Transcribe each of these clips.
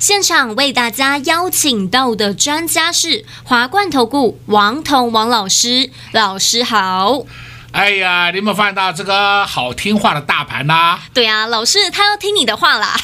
现场为大家邀请到的专家是华冠投顾王彤王老师，老师好。哎呀，你有没有发现到这个好听话的大盘呐？对啊，老师他要听你的话啦。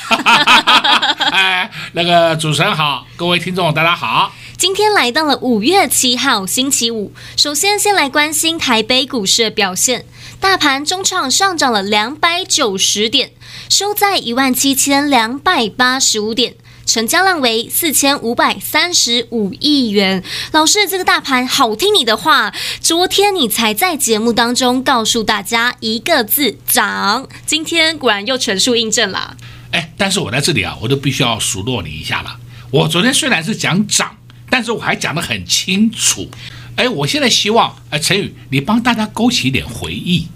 哎，那个主持人好，各位听众大家好。今天来到了五月七号星期五，首先先来关心台北股市的表现，大盘中场上涨了两百九十点，收在一万七千两百八十五点。成交量为四千五百三十五亿元。老师，这个大盘好听你的话，昨天你才在节目当中告诉大家一个字涨，今天果然又全数印证了。哎，但是我在这里啊，我都必须要数落你一下了。我昨天虽然是讲涨，但是我还讲得很清楚。哎，我现在希望哎，陈宇，你帮大家勾起一点回忆。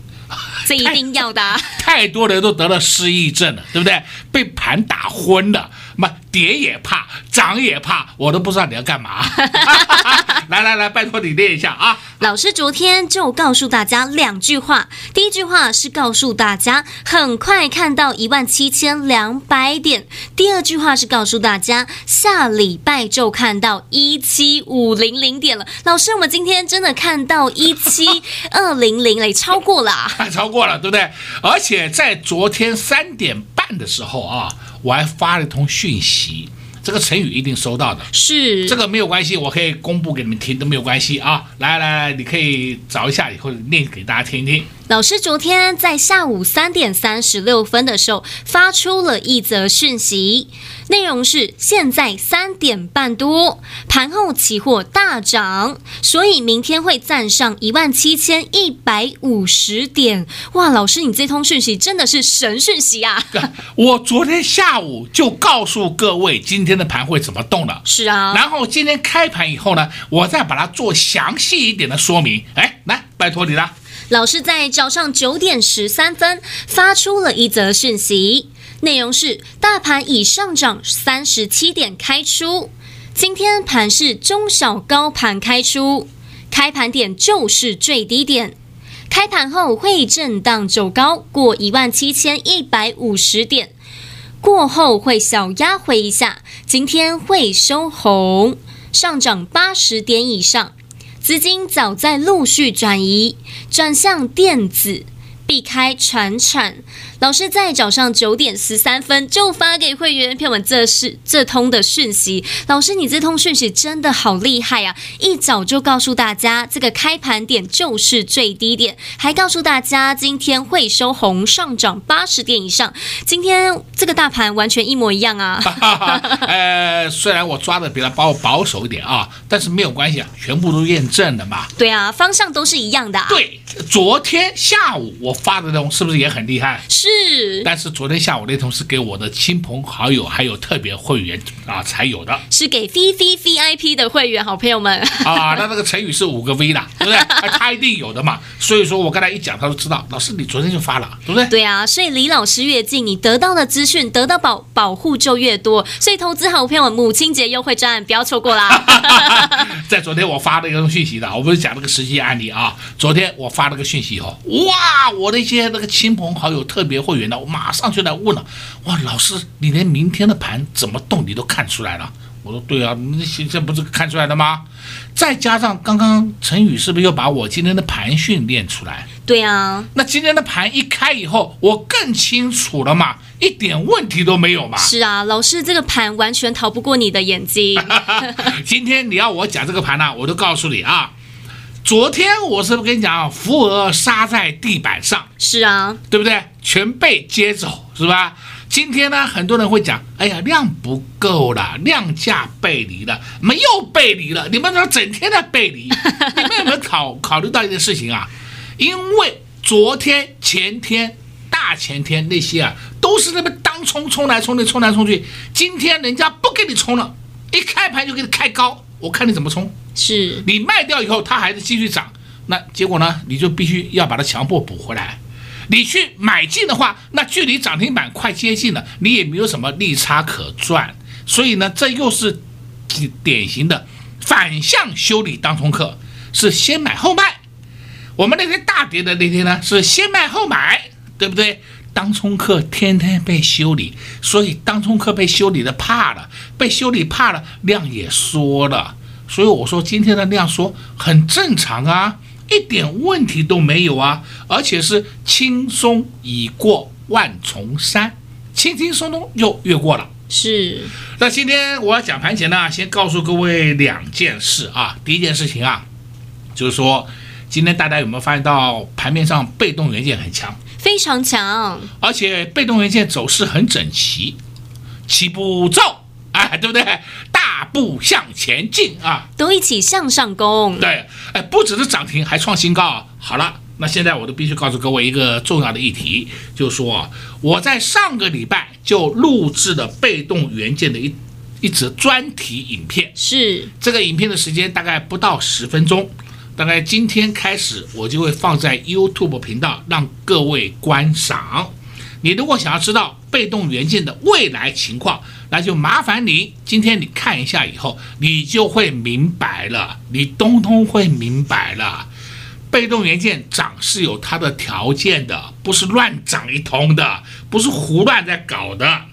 这一定要的。太多人都得了失忆症了，对不对？被盘打昏了。嘛，跌也怕，涨也怕，我都不知道你要干嘛。来来来，拜托你练一下啊！老师昨天就告诉大家两句话，第一句话是告诉大家很快看到一万七千两百点，第二句话是告诉大家下礼拜就看到一七五零零点了。老师，我们今天真的看到一七二零零了，超过了，还超过了，对不对？而且在昨天三点半的时候啊。我还发了一通讯息，这个成语一定收到的，是这个没有关系，我可以公布给你们听都没有关系啊。来来来，你可以找一下以后念给大家听一听。老师昨天在下午三点三十六分的时候发出了一则讯息，内容是：现在三点半多，盘后期货大涨，所以明天会站上一万七千一百五十点。哇，老师，你这通讯息真的是神讯息啊！我昨天下午就告诉各位今天的盘会怎么动了，是啊，然后今天开盘以后呢，我再把它做详细一点的说明。哎，来，拜托你了。老师在早上九点十三分发出了一则讯息，内容是：大盘已上涨三十七点开出，今天盘是中小高盘开出，开盘点就是最低点，开盘后会震荡走高过一万七千一百五十点，过后会小压回一下，今天会收红，上涨八十点以上。资金早在陆续转移，转向电子，避开传产。老师在早上九点十三分就发给会员朋友们这是这通的讯息。老师，你这通讯息真的好厉害啊！一早就告诉大家，这个开盘点就是最低点，还告诉大家今天会收红，上涨八十点以上。今天这个大盘完全一模一样啊！呃，虽然我抓的比较保保守一点啊，但是没有关系啊，全部都验证了嘛。对啊，方向都是一样的啊。对，昨天下午我发的那种是不是也很厉害？是。是，但是昨天下午那通是给我的亲朋好友还有特别会员啊才有的，是给 V V V I P 的会员好朋友们 啊。那那个成语是五个 V 的，对不对？他一定有的嘛。所以说我跟他一讲，他都知道。老师，你昨天就发了，对不对？对啊。所以离老师越近，你得到的资讯得到保保护就越多。所以投资好朋友们，母亲节优惠专案不要错过啦。在昨天我发了一个讯息的，我不是讲那个实际案例啊。昨天我发了个讯息以后，哇，我那些那个亲朋好友特别。会员呢，我马上就来问了。哇，老师，你连明天的盘怎么动你都看出来了？我说对啊，那现在不是看出来的吗？再加上刚刚陈宇是不是又把我今天的盘训练出来？对啊，那今天的盘一开以后，我更清楚了嘛，一点问题都没有嘛。是啊，老师这个盘完全逃不过你的眼睛。今天你要我讲这个盘呢，我都告诉你啊。昨天我是不是跟你讲，啊，扶额杀在地板上？是啊，对不对？全被接走，是吧？今天呢，很多人会讲，哎呀，量不够了，量价背离了，没有背离了，你们怎么整天在背离？你们有没有考考虑到一件事情啊？因为昨天、前天、大前天那些啊，都是那么当当冲冲来冲去，冲来冲去。今天人家不给你冲了，一开盘就给你开高，我看你怎么冲。是你卖掉以后，它还是继续涨，那结果呢？你就必须要把它强迫补回来。你去买进的话，那距离涨停板快接近了，你也没有什么利差可赚。所以呢，这又是典型的反向修理当冲客，是先买后卖。我们那天大跌的那天呢，是先卖后买，对不对？当冲客天天被修理，所以当冲客被修理的怕了，被修理怕了，量也缩了。所以我说今天的量缩很正常啊。一点问题都没有啊，而且是轻松已过万重山，轻轻松松又越过了。是。那今天我要讲盘前呢，先告诉各位两件事啊。第一件事情啊，就是说今天大家有没有发现到盘面上被动元件很强，非常强，而且被动元件走势很整齐，起步走，哎，对不对？大步向前进啊，都一起向上攻。对，哎，不只是涨停，还创新高。好了，那现在我都必须告诉各位一个重要的议题，就是说我在上个礼拜就录制了被动元件的一一则专题影片。是这个影片的时间大概不到十分钟，大概今天开始我就会放在 YouTube 频道让各位观赏。你如果想要知道被动元件的未来情况，那就麻烦你今天你看一下以后，你就会明白了，你通通会明白了。被动元件涨是有它的条件的，不是乱涨一通的，不是胡乱在搞的。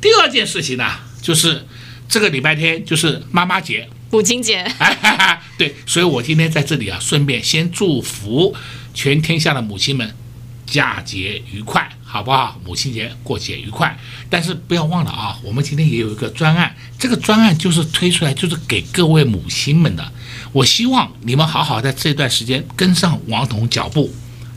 第二件事情呢，就是这个礼拜天就是妈妈节、母亲节，对，所以我今天在这里啊，顺便先祝福全天下的母亲们佳节愉快。好不好？母亲节过节愉快，但是不要忘了啊，我们今天也有一个专案，这个专案就是推出来就是给各位母亲们的。我希望你们好好在这段时间跟上王彤脚步。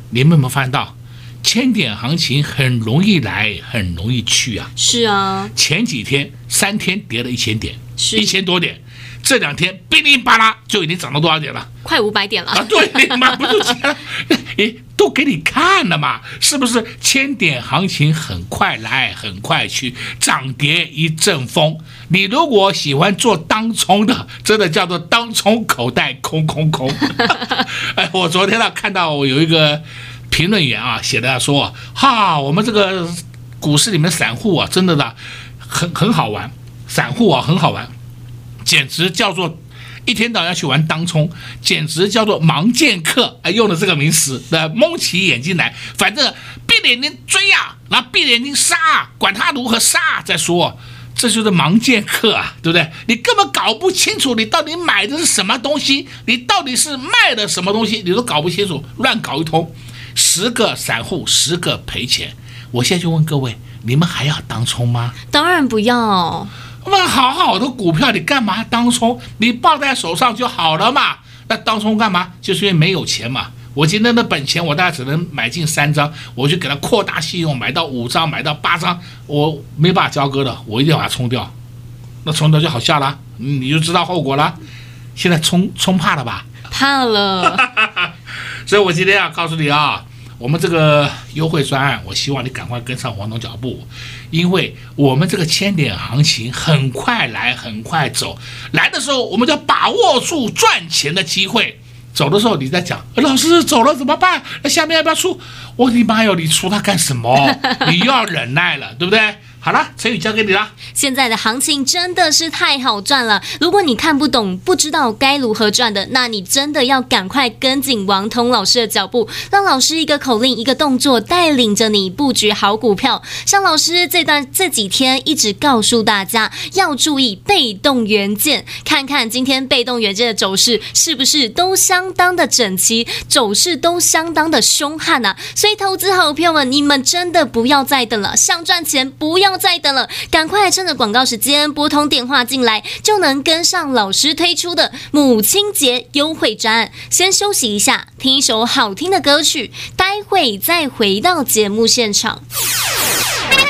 你们有没有发现到，千点行情很容易来，很容易去啊？是啊，前几天三天跌了一千点，一千多点，这两天哔哩吧啦就已经涨到多少点了？快五百点了啊！对，买不就钱了？诶。都给你看了嘛，是不是？千点行情很快来，很快去，涨跌一阵风。你如果喜欢做当冲的，真的叫做当冲口袋空空空。哎，我昨天呢看到有一个评论员啊写的说，哈，我们这个股市里面散户啊，真的的很很好玩，散户啊很好玩，简直叫做。一天到晚要去玩当冲，简直叫做盲剑客，哎，用的这个名词，那蒙起眼睛来，反正闭着眼睛追啊，然后闭着眼睛杀，管他如何杀再说，这就是盲剑客啊，对不对？你根本搞不清楚你到底买的是什么东西，你到底是卖的什么东西，你都搞不清楚，乱搞一通，十个散户十个赔钱。我现在就问各位，你们还要当冲吗？当然不要。那好好的股票，你干嘛当冲？你抱在手上就好了嘛。那当冲干嘛？就是因为没有钱嘛。我今天的本钱，我大概只能买进三张，我就给它扩大信用，买到五张，买到八张，我没办法交割的，我一定要把它冲掉。那冲掉就好下了，你就知道后果了。现在冲冲怕了吧？怕了。所以我今天要告诉你啊。我们这个优惠专案，我希望你赶快跟上王总脚步，因为我们这个千点行情很快来，很快走。来的时候，我们就要把握住赚钱的机会；走的时候，你在讲，老师走了怎么办？那下面要不要出？我的妈哟，你出它干什么？你又要忍耐了，对不对？好了，成语交给你了。现在的行情真的是太好赚了。如果你看不懂，不知道该如何赚的，那你真的要赶快跟紧王彤老师的脚步，让老师一个口令、一个动作带领着你布局好股票。像老师这段这几天一直告诉大家要注意被动元件，看看今天被动元件的走势是不是都相当的整齐，走势都相当的凶悍、啊。所以，投资好朋友们，你们真的不要再等了，想赚钱不要。不再等了，赶快趁着广告时间拨通电话进来，就能跟上老师推出的母亲节优惠专案。先休息一下，听一首好听的歌曲，待会再回到节目现场。快快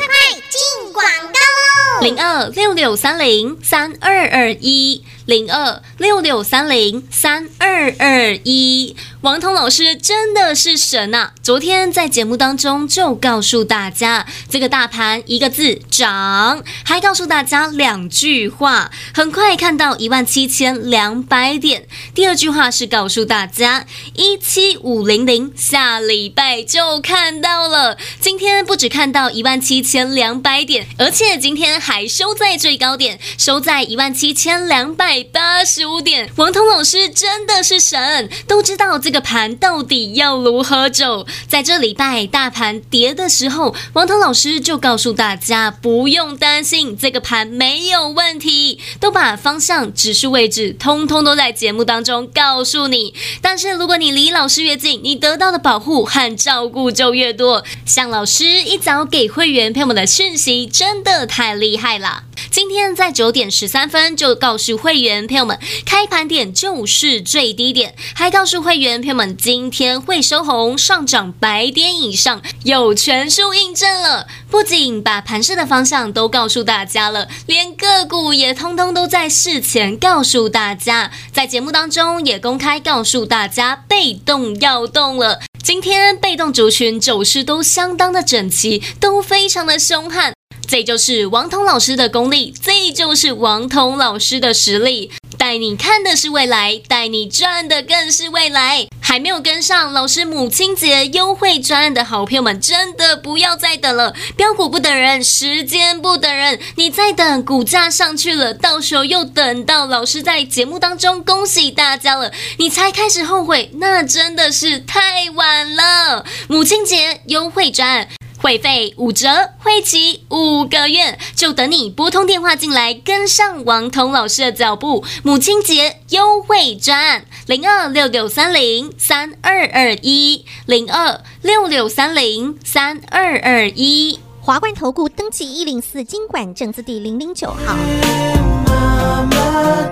进广告喽！零二六六三零三二二一。零二六六三零三二二一，王彤老师真的是神呐、啊！昨天在节目当中就告诉大家，这个大盘一个字涨，还告诉大家两句话，很快看到一万七千两百点。第二句话是告诉大家一七五零零，下礼拜就看到了。今天不只看到一万七千两百点，而且今天还收在最高点，收在一万七千两百。八十五点，王彤老师真的是神，都知道这个盘到底要如何走。在这礼拜大盘跌的时候，王彤老师就告诉大家不用担心，这个盘没有问题，都把方向、指数位置通通都在节目当中告诉你。但是如果你离老师越近，你得到的保护和照顾就越多。像老师一早给会员朋友们的讯息，真的太厉害了。今天在九点十三分就告诉会员员朋友们，开盘点就是最低点，还告诉会员朋友们今天会收红，上涨百点以上，有全数印证了。不仅把盘势的方向都告诉大家了，连个股也通通都在事前告诉大家，在节目当中也公开告诉大家，被动要动了。今天被动族群走势都相当的整齐，都非常的凶悍。这就是王彤老师的功力，这就是王彤老师的实力。带你看的是未来，带你赚的更是未来。还没有跟上老师母亲节优惠专案的好朋友们，真的不要再等了。标股不等人，时间不等人。你再等，股价上去了，到时候又等到老师在节目当中恭喜大家了，你才开始后悔，那真的是太晚了。母亲节优惠专案。会费五折，会期五个月，就等你拨通电话进来，跟上王彤老师的脚步。母亲节优惠专案零二六六三零三二二一零二六六三零三二二一华冠投顾登记一零四经管证字第零零九号。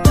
之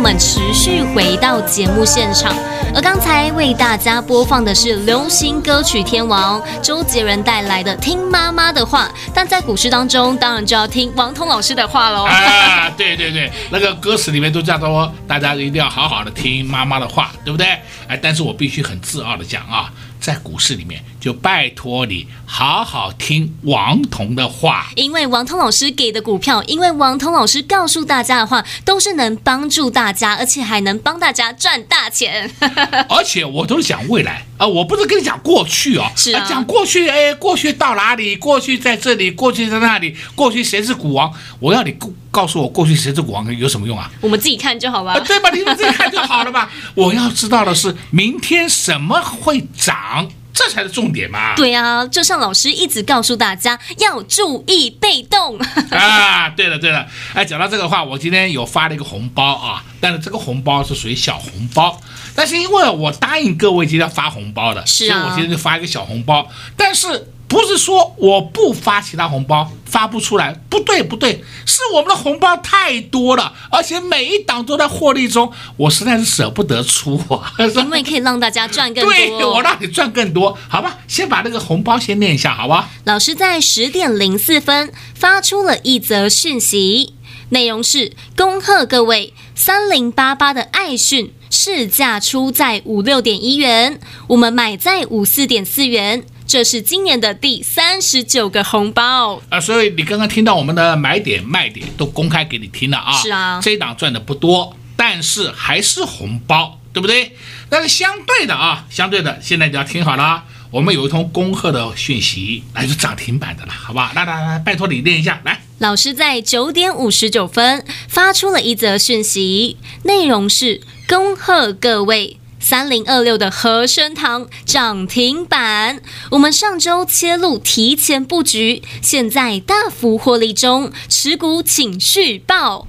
我们持续回到节目现场。而刚才为大家播放的是流行歌曲天王周杰伦带来的《听妈妈的话》，但在古诗当中，当然就要听王通老师的话喽。啊，对对对，那个歌词里面都叫做大家一定要好好的听妈妈的话，对不对？哎，但是我必须很自傲的讲啊。在股市里面，就拜托你好好听王彤的话，因为王彤老师给的股票，因为王彤老师告诉大家的话，都是能帮助大家，而且还能帮大家赚大钱。而且我都是讲未来啊，我不是跟你讲过去哦，是啊，讲过去，哎，过去到哪里？过去在这里，过去在那里，过去谁是股王？我要你告告诉我，过去谁是股王有什么用啊？我们自己看就好吧，啊，对吧？你们自己看就好了吧。我要知道的是，明天什么会涨？这才是重点嘛。对啊，就像老师一直告诉大家要注意被动 啊。对了对了，哎，讲到这个话，我今天有发了一个红包啊，但是这个红包是属于小红包，但是因为我答应各位今天要发红包的，是啊，所以我今天就发一个小红包，但是。不是说我不发其他红包，发不出来，不对不对，是我们的红包太多了，而且每一档都在获利中，我实在是舍不得出啊。因为可以让大家赚更多，对，我让你赚更多，好吧？先把那个红包先念一下，好吧？老师在十点零四分发出了一则讯息，内容是恭贺各位三零八八的爱讯市价出在五六点一元，我们买在五四点四元。这是今年的第三十九个红包啊，所以你刚刚听到我们的买点卖点都公开给你听了啊。是啊，这一档赚的不多，但是还是红包，对不对？但是相对的啊，相对的，现在你要听好了，我们有一通恭贺的讯息，来自涨停板的了，好吧？来来来，拜托你念一下，来。老师在九点五十九分发出了一则讯息，内容是恭贺各位。三零二六的和生堂涨停板，我们上周切入提前布局，现在大幅获利中，持股请续报。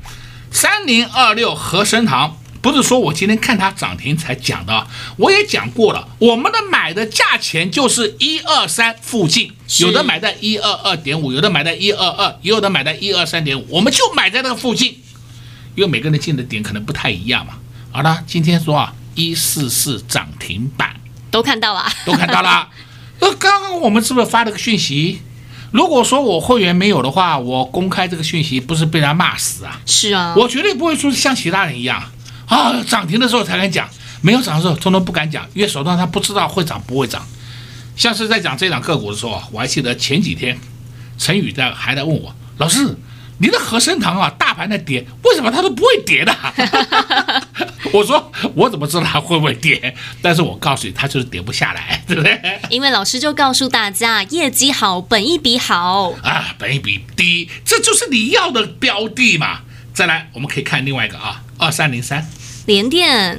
三零二六和生堂不是说我今天看它涨停才讲的，我也讲过了，我们的买的价钱就是一二三附近，有的买在一二二点五，有的买在一二二，也有的买在一二三点五，我们就买在那个附近，因为每个人进的点可能不太一样嘛。好了，今天说啊。一四四涨停板都看到了，都看到了。那 刚刚我们是不是发了个讯息？如果说我会员没有的话，我公开这个讯息，不是被人家骂死啊？是啊，我绝对不会说像其他人一样啊，涨停的时候才敢讲，没有涨的时候通通不敢讲，因为手段他不知道会涨不会涨。像是在讲这档个股的时候，我还记得前几天陈宇在还在问我老师。你的和生堂啊，大盘在跌，为什么它都不会跌的？我说我怎么知道它会不会跌？但是我告诉你，它就是跌不下来，对不对？因为老师就告诉大家，业绩好，本一比好啊，本一比低，这就是你要的标的嘛。再来，我们可以看另外一个啊，二三零三，联电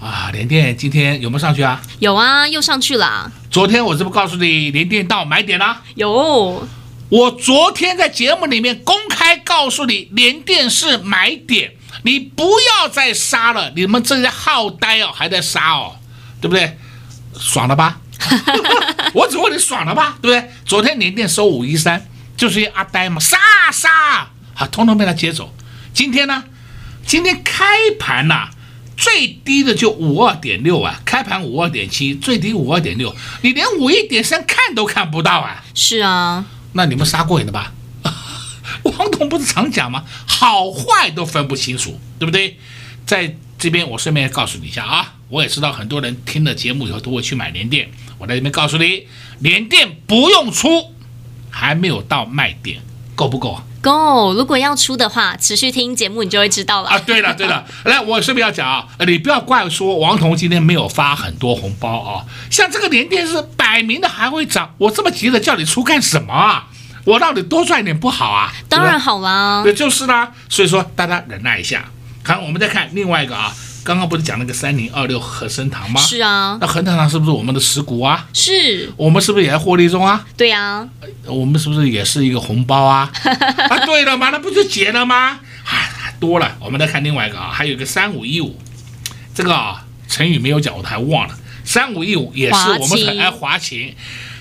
啊，联电今天有没有上去啊？有啊，又上去了。昨天我是不是告诉你联电到买点啦？有。我昨天在节目里面公开告诉你，联电是买点，你不要再杀了。你们这些好呆哦，还在杀哦，对不对？爽了吧？我只问你爽了吧？对不对？昨天联电收五一三，就是一阿呆嘛，杀杀，好，通通被他接走。今天呢？今天开盘呐、啊，最低的就五二点六啊，开盘五二点七，最低五二点六，你连五一点三看都看不到啊！是啊。那你们杀过瘾了吧？王董不是常讲吗？好坏都分不清楚，对不对？在这边我顺便告诉你一下啊，我也知道很多人听了节目以后都会去买联电，我在这边告诉你，联电不用出，还没有到卖点，够不够啊？够。如果要出的话，持续听节目你就会知道了啊。对了对了，来，我顺便要讲啊，你不要怪说王彤今天没有发很多红包啊，像这个联电是摆明的还会涨，我这么急着叫你出干什么啊？我让你多赚一点不好啊？当然好啦，对，就是啦。所以说大家忍耐一下。看，我们再看另外一个啊，刚刚不是讲那个三零二六和生堂吗？是啊。那恒生堂是不是我们的持股啊？是。我们是不是也在获利中啊？对呀、啊。我们是不是也是一个红包啊？啊，对了嘛，那不就结了吗？啊，多了。我们再看另外一个啊，还有一个三五一五，这个啊，成语没有讲，我都还忘了。三五一五也是我们很爱华勤，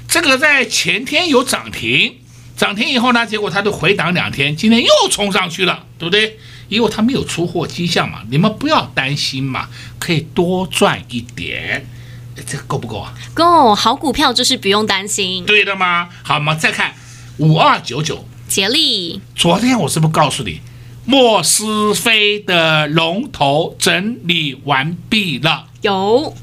这个在前天有涨停。涨停以后呢，结果它就回档两天，今天又冲上去了，对不对？因为它没有出货迹象嘛，你们不要担心嘛，可以多赚一点，这个够不够啊？够，好股票就是不用担心，对的吗？好嘛，再看五二九九，杰力。昨天我是不是告诉你，莫斯菲的龙头整理完毕了？有。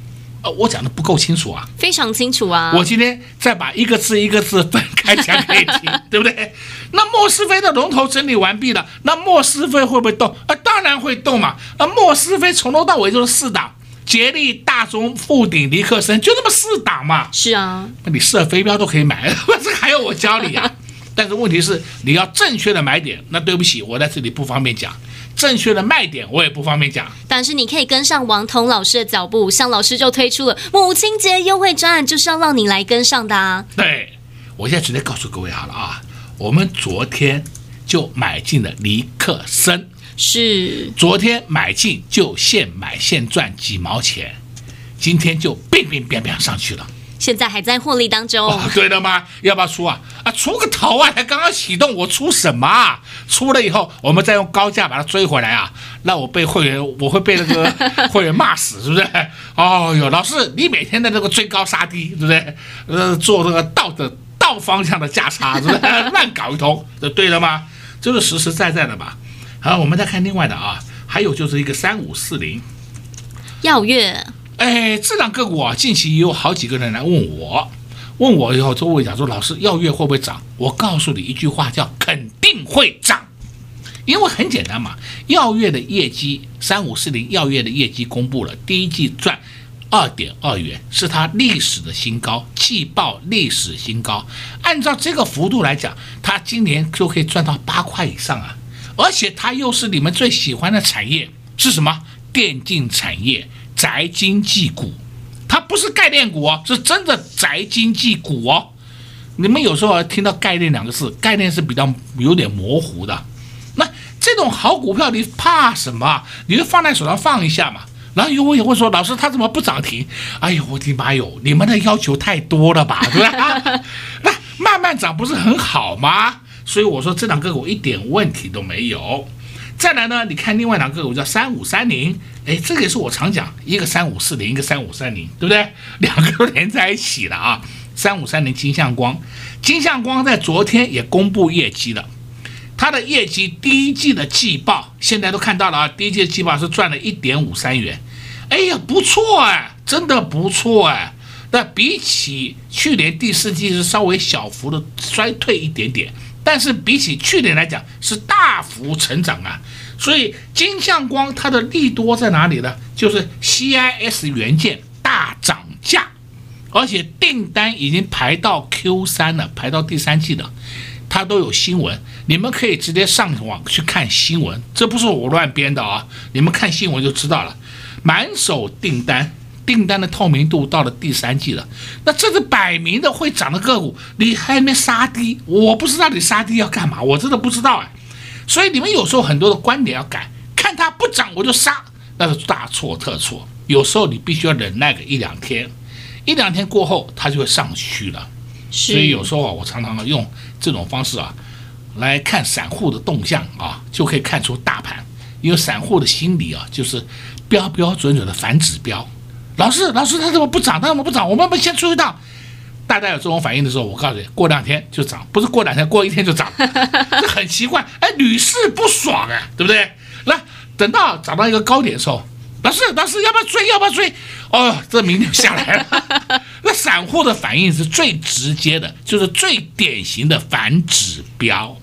呃，我讲的不够清楚啊，非常清楚啊。我今天再把一个字一个字分开讲给你听，对不对？那莫斯菲的龙头整理完毕了，那莫斯菲会不会动？啊，当然会动嘛。那莫斯菲从头到尾就是四档：捷力、大中、富鼎、尼克森，就这么四档嘛。是啊，那你射飞镖都可以买，这还要我教你啊？但是问题是你要正确的买点。那对不起，我在这里不方便讲。正确的卖点我也不方便讲。但是你可以跟上王彤老师的脚步，像老师就推出了母亲节优惠专案，就是要让你来跟上的啊。对，我现在直接告诉各位好了啊，我们昨天就买进了尼克森，是昨天买进就现买现赚几毛钱，今天就变变变变上去了。现在还在获利当中，哦，对的吗？要不要出啊？啊，出个头啊！才刚刚启动，我出什么啊？出了以后，我们再用高价把它追回来啊！那我被会员，我会被那个 会员骂死，是不是？哦哟，老师，你每天的那个追高杀低，对不对？呃，做这个倒的倒方向的价差，是不是？乱搞一通，这对了吗？这是实实在在的吧？好，我们再看另外的啊，还有就是一个三五四零，耀月。哎，这两个股啊，近期也有好几个人来问我，问我以后周会讲说，老师，耀月会不会涨？我告诉你一句话，叫肯定会涨，因为很简单嘛，耀月的业绩三五四零，耀月的业绩公布了，第一季赚二点二元，是它历史的新高，季报历史新高。按照这个幅度来讲，它今年就可以赚到八块以上啊，而且它又是你们最喜欢的产业，是什么？电竞产业。宅经济股，它不是概念股哦，是真的宅经济股哦。你们有时候听到概念两个字，概念是比较有点模糊的。那这种好股票，你怕什么？你就放在手上放一下嘛。然后有我也会说，老师他怎么不涨停？哎呦我的妈哟，你们的要求太多了吧，对吧？那慢慢涨不是很好吗？所以我说这两个股一点问题都没有。再来呢，你看另外两个股叫三五三零，哎，这个也是我常讲，一个三五四零，一个三五三零，对不对？两个都连在一起了啊。三五三零金像光，金像光在昨天也公布业绩了，它的业绩第一季的季报现在都看到了啊，第一季的季报是赚了一点五三元，哎呀，不错哎，真的不错哎。那比起去年第四季是稍微小幅的衰退一点点。但是比起去年来讲，是大幅成长啊！所以金像光它的利多在哪里呢？就是 CIS 元件大涨价，而且订单已经排到 Q 三了，排到第三季了，它都有新闻，你们可以直接上网去看新闻，这不是我乱编的啊！你们看新闻就知道了，满手订单。订单的透明度到了第三季了，那这是摆明的会涨的个股，你还没杀低，我不知道你杀低要干嘛，我真的不知道哎。所以你们有时候很多的观点要改，看它不涨我就杀，那是大错特错。有时候你必须要忍耐个一两天，一两天过后它就会上去了。所以有时候啊，我常常用这种方式啊来看散户的动向啊，就可以看出大盘，因为散户的心理啊就是标标准准的反指标。老师，老师，它怎么不涨？它怎么不涨？我们不先出一趟。大家有这种反应的时候，我告诉你，过两天就涨，不是过两天，过一天就涨，这很奇怪，哎，屡试不爽啊，对不对？来，等到涨到一个高点的时候，老师，老师，要不要追？要不要追？哦，这明天下来了。那散户的反应是最直接的，就是最典型的反指标，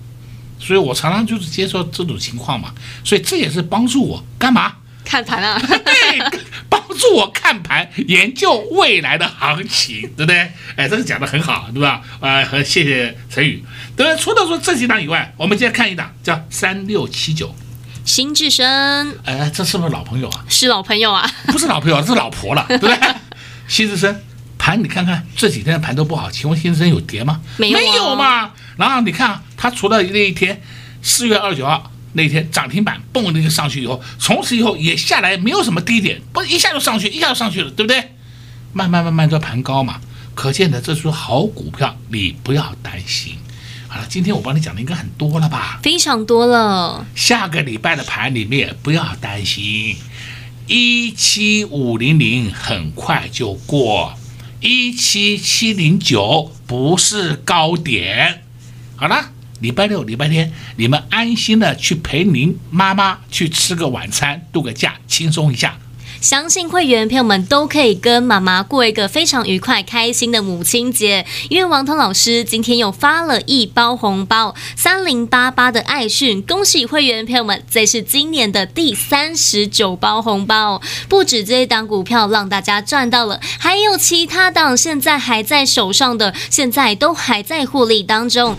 所以我常常就是接受这种情况嘛，所以这也是帮助我干嘛？看盘啊，对，帮助我看盘，研究未来的行情，对不对？哎，这个讲的很好，对吧？啊、呃，很谢谢陈宇，对？除了说这几档以外，我们今天看一档叫三六七九，新智深，哎，这是不是老朋友啊？是老朋友啊，不是老朋友，这是老婆了，对不对？新智深盘，你看看这几天的盘都不好，请问新智深有跌吗？没有、啊，没有嘛。然后你看啊，他除了那一天四月二十九号。那天涨停板蹦那个上去以后，从此以后也下来，没有什么低点，不一下就上去，一下就上去了，对不对？慢慢慢慢就盘高嘛，可见的这是好股票，你不要担心。好了，今天我帮你讲的应该很多了吧？非常多了。下个礼拜的盘里面不要担心，一七五零零很快就过，一七七零九不是高点。好了。礼拜六、礼拜天，你们安心的去陪您妈妈去吃个晚餐，度个假，轻松一下。相信会员朋友们都可以跟妈妈过一个非常愉快、开心的母亲节，因为王彤老师今天又发了一包红包，三零八八的爱讯，恭喜会员朋友们，这是今年的第三十九包红包，不止这一档股票让大家赚到了，还有其他档现在还在手上的，现在都还在获利当中。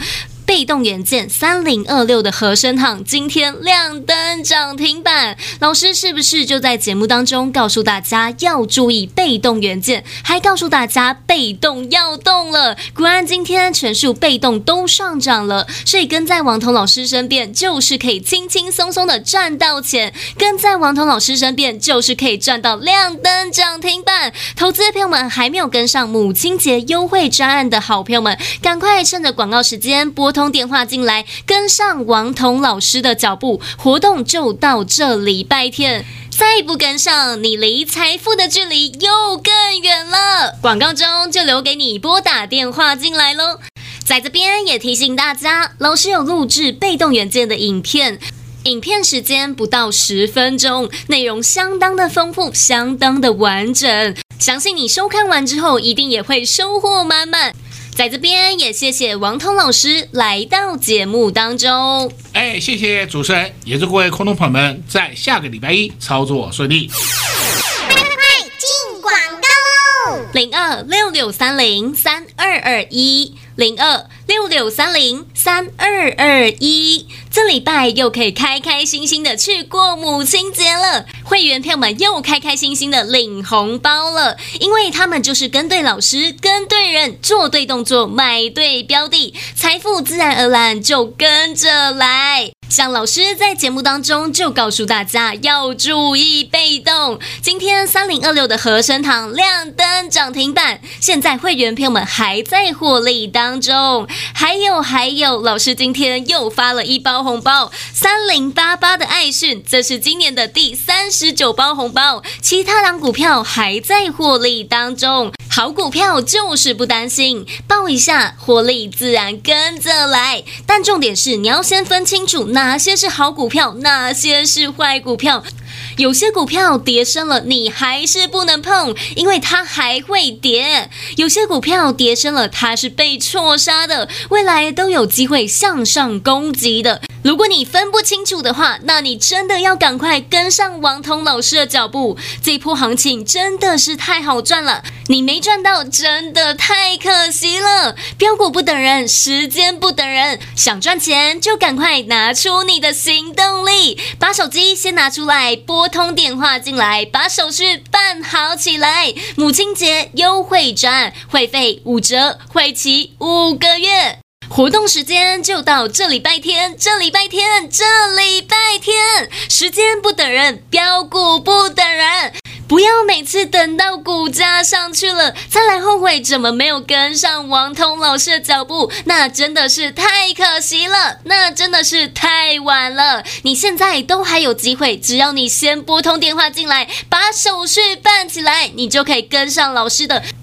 被动元件三零二六的和生堂今天亮灯涨停板。老师是不是就在节目当中告诉大家要注意被动元件，还告诉大家被动要动了？果然今天全数被动都上涨了，所以跟在王彤老师身边就是可以轻轻松松的赚到钱，跟在王彤老师身边就是可以赚到亮灯涨停板。投资的朋友们还没有跟上母亲节优惠专案的好朋友们，赶快趁着广告时间拨通通电话进来，跟上王彤老师的脚步。活动就到这礼拜天，再不跟上，你离财富的距离又更远了。广告中就留给你拨打电话进来喽。在这边也提醒大家，老师有录制被动元件的影片，影片时间不到十分钟，内容相当的丰富，相当的完整。相信你收看完之后，一定也会收获满满。在这边也谢谢王通老师来到节目当中。哎，谢谢主持人，也祝各位空中朋友们在下个礼拜一操作顺利。快快快进广告喽！零二六六三零三二二一。零二六六三零三二二一，这礼拜又可以开开心心的去过母亲节了，会员朋友们又开开心心的领红包了，因为他们就是跟对老师、跟对人、做对动作、买对标的，财富自然而然就跟着来。像老师在节目当中就告诉大家要注意被动。今天三零二六的和生堂亮灯涨停板，现在会员朋友们还在获利当中。还有还有，老师今天又发了一包红包，三零八八的爱讯，这是今年的第三十十九包红包，其他两股票还在获利当中。好股票就是不担心，抱一下获利自然跟着来。但重点是你要先分清楚哪些是好股票，哪些是坏股票。有些股票跌深了，你还是不能碰，因为它还会跌；有些股票跌深了，它是被错杀的，未来都有机会向上攻击的。如果你分不清楚的话，那你真的要赶快跟上王彤老师的脚步。这波行情真的是太好赚了，你没赚到，真的太可惜了。标股不等人，时间不等人，想赚钱就赶快拿出你的行动力，把手机先拿出来，拨 通电话进来，把手续办好起来。母亲节优惠专，会费五折，会期五个月。活动时间就到这礼拜天，这礼拜天，这礼拜天，时间不等人，标股不等人。不要每次等到股价上去了，再来后悔怎么没有跟上王通老师的脚步，那真的是太可惜了，那真的是太晚了。你现在都还有机会，只要你先拨通电话进来，把手续办起来，你就可以跟上老师的